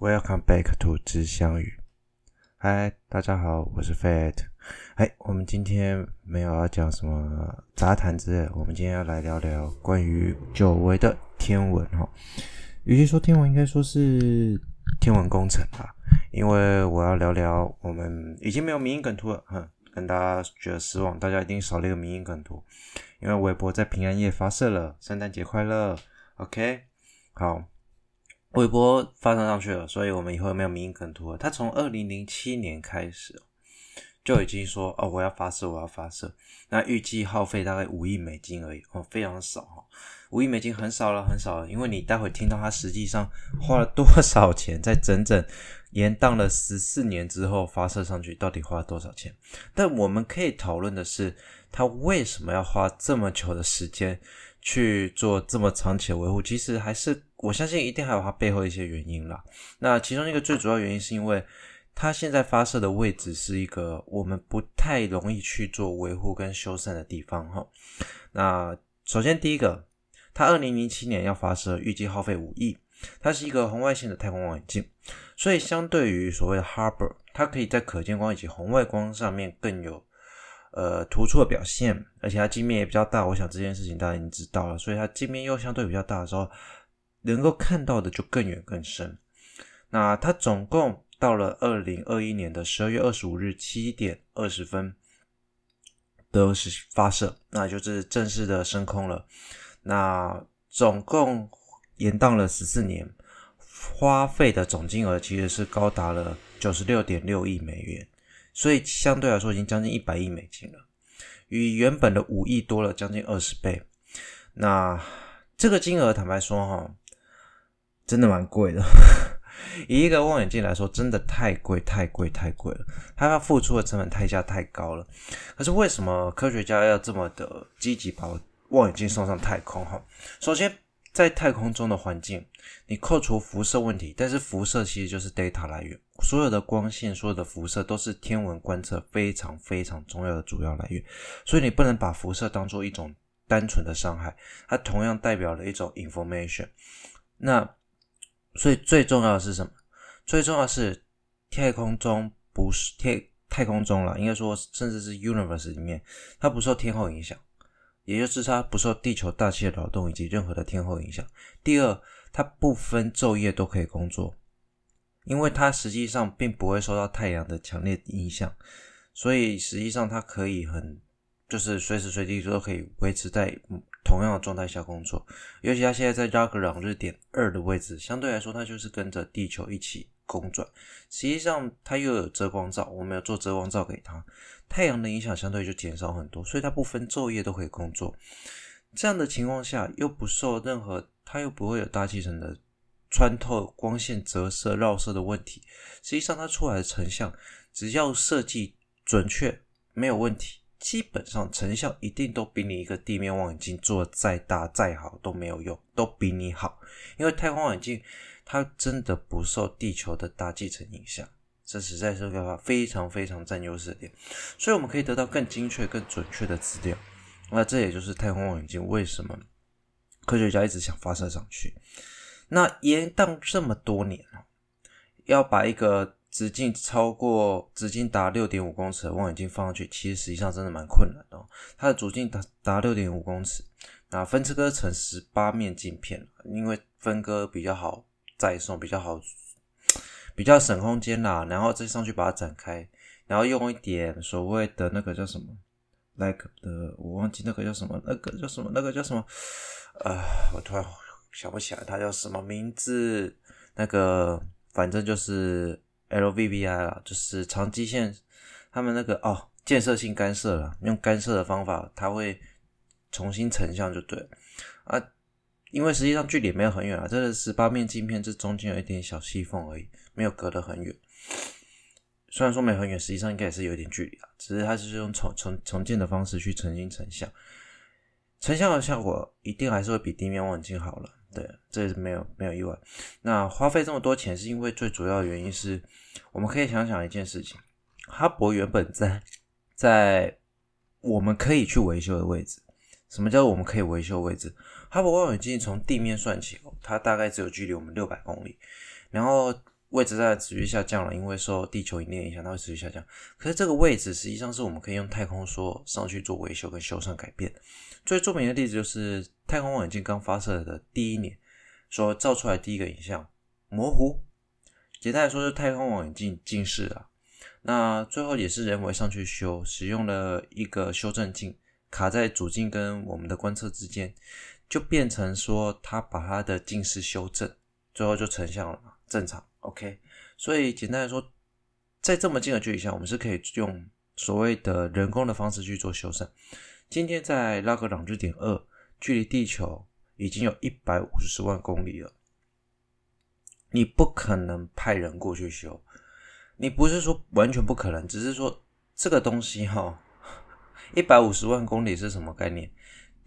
Welcome back to 知相语。嗨，大家好，我是 Fat。哎，我们今天没有要讲什么杂谈之类，我们今天要来聊聊关于久违的天文哈。与其说天文，应该说是天文工程吧，因为我要聊聊我们已经没有迷因梗图了，哼，跟大家觉得失望，大家一定少了一个迷因梗图，因为微博在平安夜发射了，圣诞节快乐，OK，好。微博发上上去了，所以我们以后没有迷因梗图了。他从二零零七年开始就已经说哦，我要发射，我要发射。那预计耗费大概五亿美金而已哦，非常少哈。五亿美金很少了，很少了。因为你待会听到他实际上花了多少钱，在整整延宕了十四年之后发射上去，到底花了多少钱？但我们可以讨论的是，他为什么要花这么久的时间？去做这么长期的维护，其实还是我相信一定还有它背后一些原因啦。那其中一个最主要原因是因为它现在发射的位置是一个我们不太容易去做维护跟修缮的地方哈。那首先第一个，它二零零七年要发射，预计耗费五亿，它是一个红外线的太空望远镜，所以相对于所谓的 Harbor，它可以在可见光以及红外光上面更有。呃，突出的表现，而且它镜面也比较大。我想这件事情大家已经知道了，所以它镜面又相对比较大的时候，能够看到的就更远更深。那它总共到了二零二一年的十二月二十五日七点二十分都是发射，那就是正式的升空了。那总共延宕了十四年，花费的总金额其实是高达了九十六点六亿美元。所以相对来说，已经将近一百亿美金了，与原本的五亿多了将近二十倍。那这个金额，坦白说哈，真的蛮贵的。以一个望远镜来说，真的太贵、太贵、太贵了。它要付出的成本代价太高了。可是为什么科学家要这么的积极把望远镜送上太空？哈，首先。在太空中的环境，你扣除辐射问题，但是辐射其实就是 data 来源，所有的光线、所有的辐射都是天文观测非常非常重要的主要来源，所以你不能把辐射当做一种单纯的伤害，它同样代表了一种 information。那所以最重要的是什么？最重要是太空中不是太太空中了，应该说甚至是 universe 里面，它不受天候影响。也就是它不受地球大气的扰动以及任何的天候影响。第二，它不分昼夜都可以工作，因为它实际上并不会受到太阳的强烈影响，所以实际上它可以很就是随时随地都可以维持在同样的状态下工作。尤其它现在在拉格朗日点二的位置，相对来说它就是跟着地球一起公转。实际上它又有遮光罩，我们要做遮光罩给它。太阳的影响相对就减少很多，所以它不分昼夜都可以工作。这样的情况下，又不受任何，它又不会有大气层的穿透、光线折射、绕射的问题。实际上，它出来的成像，只要设计准确，没有问题，基本上成效一定都比你一个地面望远镜做的再大再好都没有用，都比你好。因为太空望远镜它真的不受地球的大气层影响。这实在是个非常非常占优势的点，所以我们可以得到更精确、更准确的资料。那这也就是太空望远镜为什么科学家一直想发射上去。那延宕这么多年了，要把一个直径超过、直径达六点五公尺的望远镜放上去，其实实际上真的蛮困难的哦。它的主径达达六点五公尺，那分割成十八面镜片，因为分割比较好载送，比较好。比较省空间啦，然后再上去把它展开，然后用一点所谓的那个叫什么，like 的，我忘记那个叫什么，那个叫什么，那个叫什么，呃，我突然想不起来它叫什么名字，那个反正就是 LVBI 啦，就是长基线，他们那个哦，建设性干涉啦，用干涉的方法，它会重新成像就对了啊。因为实际上距离没有很远啊，这个十八面镜片这中间有一点小细缝而已，没有隔得很远。虽然说没很远，实际上应该也是有一点距离啊，只是它是用重重重建的方式去重新成像，成像的效果一定还是会比地面望远镜好了。对，这是没有没有意外。那花费这么多钱，是因为最主要的原因是，我们可以想想一件事情：哈勃原本在在我们可以去维修的位置。什么叫我们可以维修位置？哈勃望远镜从地面算起，它大概只有距离我们六百公里。然后位置在持续下降了，因为受地球引力影响，它会持续下降。可是这个位置实际上是我们可以用太空梭上去做维修跟修缮改变。最著名的例子就是太空望远镜刚发射的第一年所照出来第一个影像模糊。简单来说，是太空望远镜近视了。那最后也是人为上去修，使用了一个修正镜卡在主镜跟我们的观测之间，就变成说它把它的近视修正，最后就成像了，正常。OK，所以简单来说，在这么近的距离下，我们是可以用所谓的人工的方式去做修缮。今天在拉格朗日点二，距离地球已经有一百五十万公里了，你不可能派人过去修。你不是说完全不可能，只是说这个东西哈，一百五十万公里是什么概念？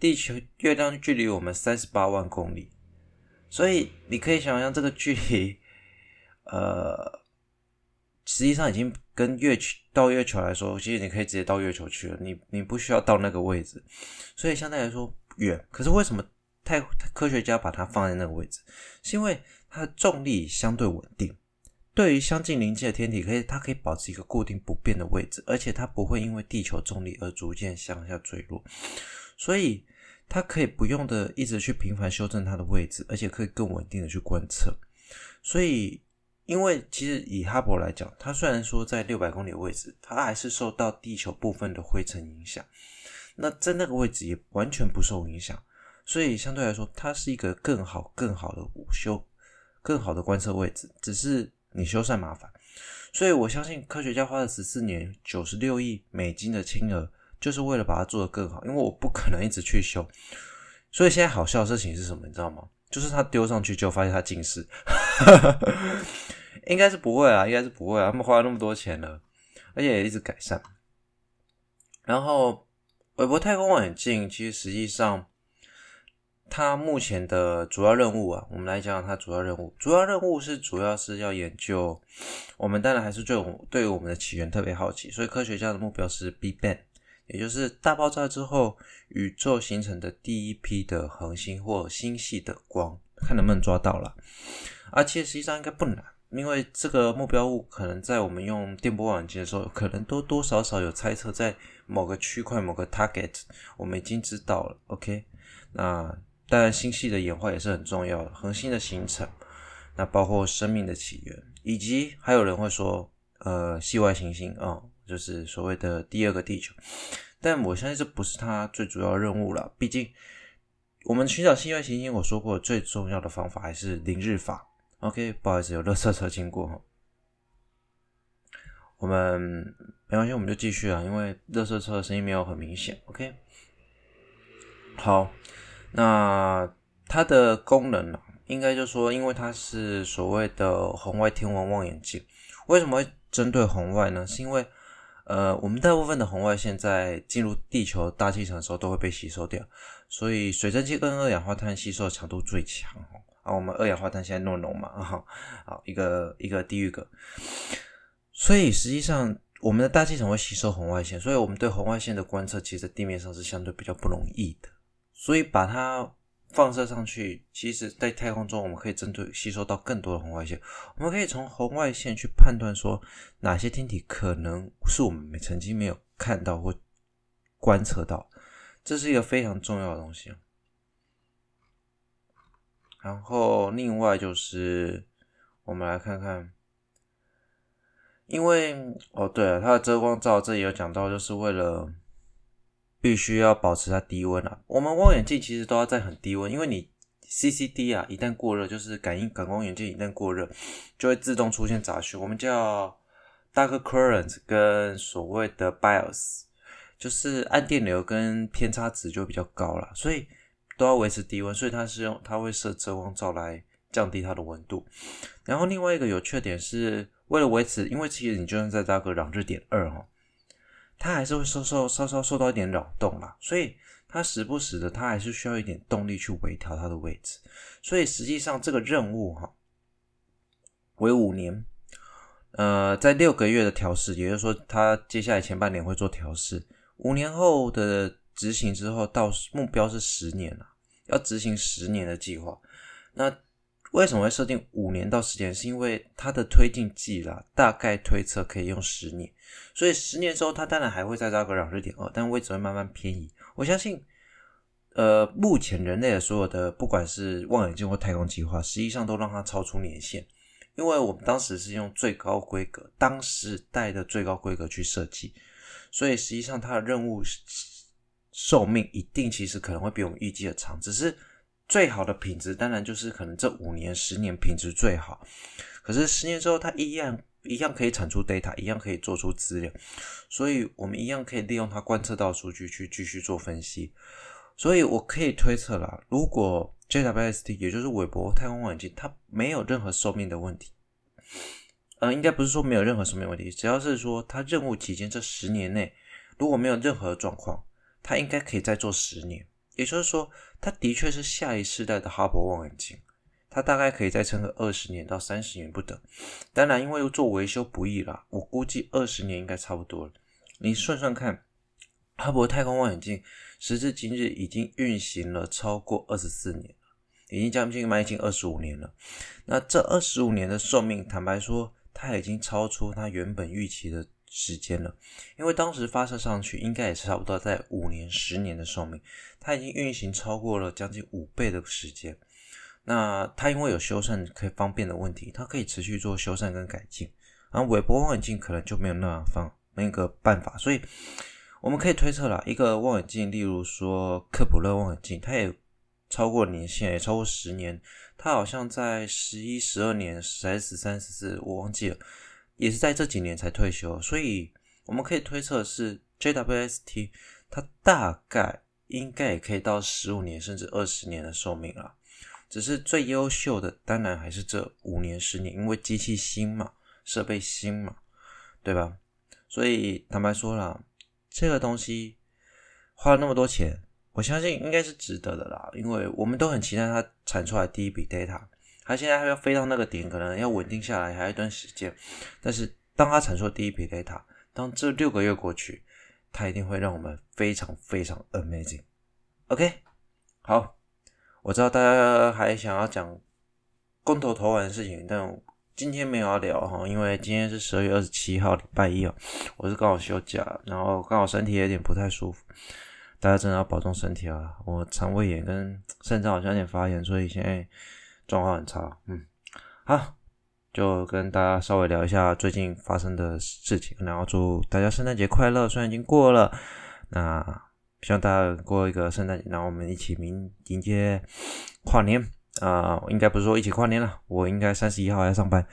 地球、月亮距离我们三十八万公里，所以你可以想象这个距离。呃，实际上已经跟月球到月球来说，其实你可以直接到月球去了，你你不需要到那个位置，所以相对来说远。可是为什么太科学家把它放在那个位置？是因为它的重力相对稳定，对于相近邻近的天体，可以它可以保持一个固定不变的位置，而且它不会因为地球重力而逐渐向下坠落，所以它可以不用的一直去频繁修正它的位置，而且可以更稳定的去观测，所以。因为其实以哈勃来讲，它虽然说在六百公里的位置，它还是受到地球部分的灰尘影响。那在那个位置也完全不受影响，所以相对来说，它是一个更好、更好的午休、更好的观测位置。只是你修缮麻烦，所以我相信科学家花了十四年、九十六亿美金的金额，就是为了把它做得更好。因为我不可能一直去修，所以现在好笑的事情是什么？你知道吗？就是他丢上去就发现他近视，应该是不会啊，应该是不会啊。他们花了那么多钱了，而且也一直改善。然后，韦伯太空望远镜其实实际上，它目前的主要任务啊，我们来讲讲它主要任务。主要任务是主要是要研究，我们当然还是对我们对我们的起源特别好奇，所以科学家的目标是 Big Bang。也就是大爆炸之后，宇宙形成的第一批的恒星或星系的光，看能不能抓到了。而且实际上应该不难，因为这个目标物可能在我们用电波望远镜的时候，可能多多少少有猜测，在某个区块、某个 target，我们已经知道了。OK，那当然星系的演化也是很重要的，恒星的形成，那包括生命的起源，以及还有人会说，呃，系外行星啊。哦就是所谓的第二个地球，但我相信这不是它最主要任务了。毕竟，我们寻找系外行星，我说过最重要的方法还是凌日法。OK，不好意思，有垃圾车经过。我们没关系，我们就继续啊，因为垃圾车的声音没有很明显。OK，好，那它的功能呢，应该就说，因为它是所谓的红外天文望远镜，为什么会针对红外呢？是因为呃，我们大部分的红外线在进入地球大气层的时候都会被吸收掉，所以水蒸气跟二氧化碳吸收的强度最强。啊，我们二氧化碳现在那么浓嘛，啊，好，一个一个地狱梗。所以实际上，我们的大气层会吸收红外线，所以我们对红外线的观测，其实地面上是相对比较不容易的。所以把它。放射上去，其实，在太空中，我们可以针对吸收到更多的红外线。我们可以从红外线去判断说，哪些天体可能是我们曾经没有看到或观测到，这是一个非常重要的东西。然后，另外就是，我们来看看，因为哦，对了，它的遮光罩这里有讲到，就是为了。必须要保持它低温啊！我们望远镜其实都要在很低温，因为你 CCD 啊，一旦过热，就是感应感光元件一旦过热，就会自动出现杂讯。我们叫 dark current 跟所谓的 bias，就是暗电流跟偏差值就比较高了，所以都要维持低温。所以它是用它会设遮光罩来降低它的温度。然后另外一个有缺点是为了维持，因为其实你就算在拉格朗日点二哈。它还是会受受稍稍受到一点扰动啦，所以它时不时的，它还是需要一点动力去微调它的位置。所以实际上这个任务哈，为五年，呃，在六个月的调试，也就是说，它接下来前半年会做调试，五年后的执行之后，到目标是十年啊，要执行十年的计划。那为什么会设定五年到十年？是因为它的推进剂啦，大概推测可以用十年，所以十年之后它当然还会再绕个两日点二，但位置会慢慢偏移。我相信，呃，目前人类的所有的不管是望远镜或太空计划，实际上都让它超出年限，因为我们当时是用最高规格，当时代的最高规格去设计，所以实际上它的任务寿命一定其实可能会比我们预计的长，只是。最好的品质当然就是可能这五年、十年品质最好，可是十年之后它一样一样可以产出 data，一样可以做出资料，所以我们一样可以利用它观测到数据去继续做分析。所以我可以推测啦，如果 JWST 也就是韦伯太空望远镜，它没有任何寿命的问题，呃，应该不是说没有任何寿命问题，只要是说它任务期间这十年内如果没有任何状况，它应该可以再做十年。也就是说，它的确是下一世代的哈勃望远镜，它大概可以再撑个二十年到三十年不等。当然，因为做维修不易啦，我估计二十年应该差不多了。你算算看，哈勃太空望远镜时至今日已经运行了超过二十四年了，已经将近迈进二十五年了。那这二十五年的寿命，坦白说，它已经超出它原本预期的。时间了，因为当时发射上去应该也是差不多在五年、十年的寿命，它已经运行超过了将近五倍的时间。那它因为有修缮可以方便的问题，它可以持续做修缮跟改进。然后韦伯望远镜可能就没有那样方那个办法，所以我们可以推测了一个望远镜，例如说克普勒望远镜，它也超过年限，也超过十年，它好像在十一、十二年、三、十三、十四，我忘记了。也是在这几年才退休，所以我们可以推测是 JWST，它大概应该也可以到十五年甚至二十年的寿命了。只是最优秀的当然还是这五年十年，因为机器新嘛，设备新嘛，对吧？所以坦白说了，这个东西花了那么多钱，我相信应该是值得的啦，因为我们都很期待它产出来第一笔 data。它现在还要飞到那个点，可能要稳定下来，还有一段时间。但是，当它产出第一批 data，当这六个月过去，它一定会让我们非常非常 amazing。OK，好，我知道大家还想要讲公投投完的事情，但今天没有要聊哈，因为今天是十二月二十七号，礼拜一哦，我是刚好休假，然后刚好身体有点不太舒服，大家真的要保重身体啊！我肠胃炎跟肾脏好像有点发炎，所以现在。状况很差，嗯，好，就跟大家稍微聊一下最近发生的事情，然后祝大家圣诞节快乐。虽然已经过了，那希望大家过一个圣诞节，然后我们一起迎迎接跨年啊、呃，应该不是说一起跨年了，我应该三十一号要上班，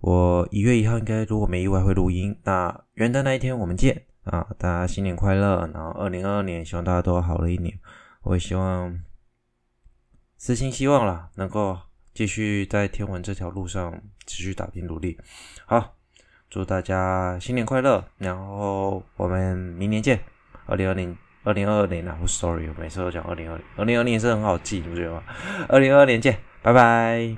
我一月一号应该如果没意外会录音。那元旦那一天我们见啊，大家新年快乐，然后二零二二年希望大家都好了一年，我也希望。私心希望啦，能够继续在天文这条路上持续打拼努力。好，祝大家新年快乐，然后我们明年见。二零二零，二零二二年啊，我 sorry，我每次都讲二零二零，二零二零是很好记，你不觉得吗？二零二二年见，拜拜。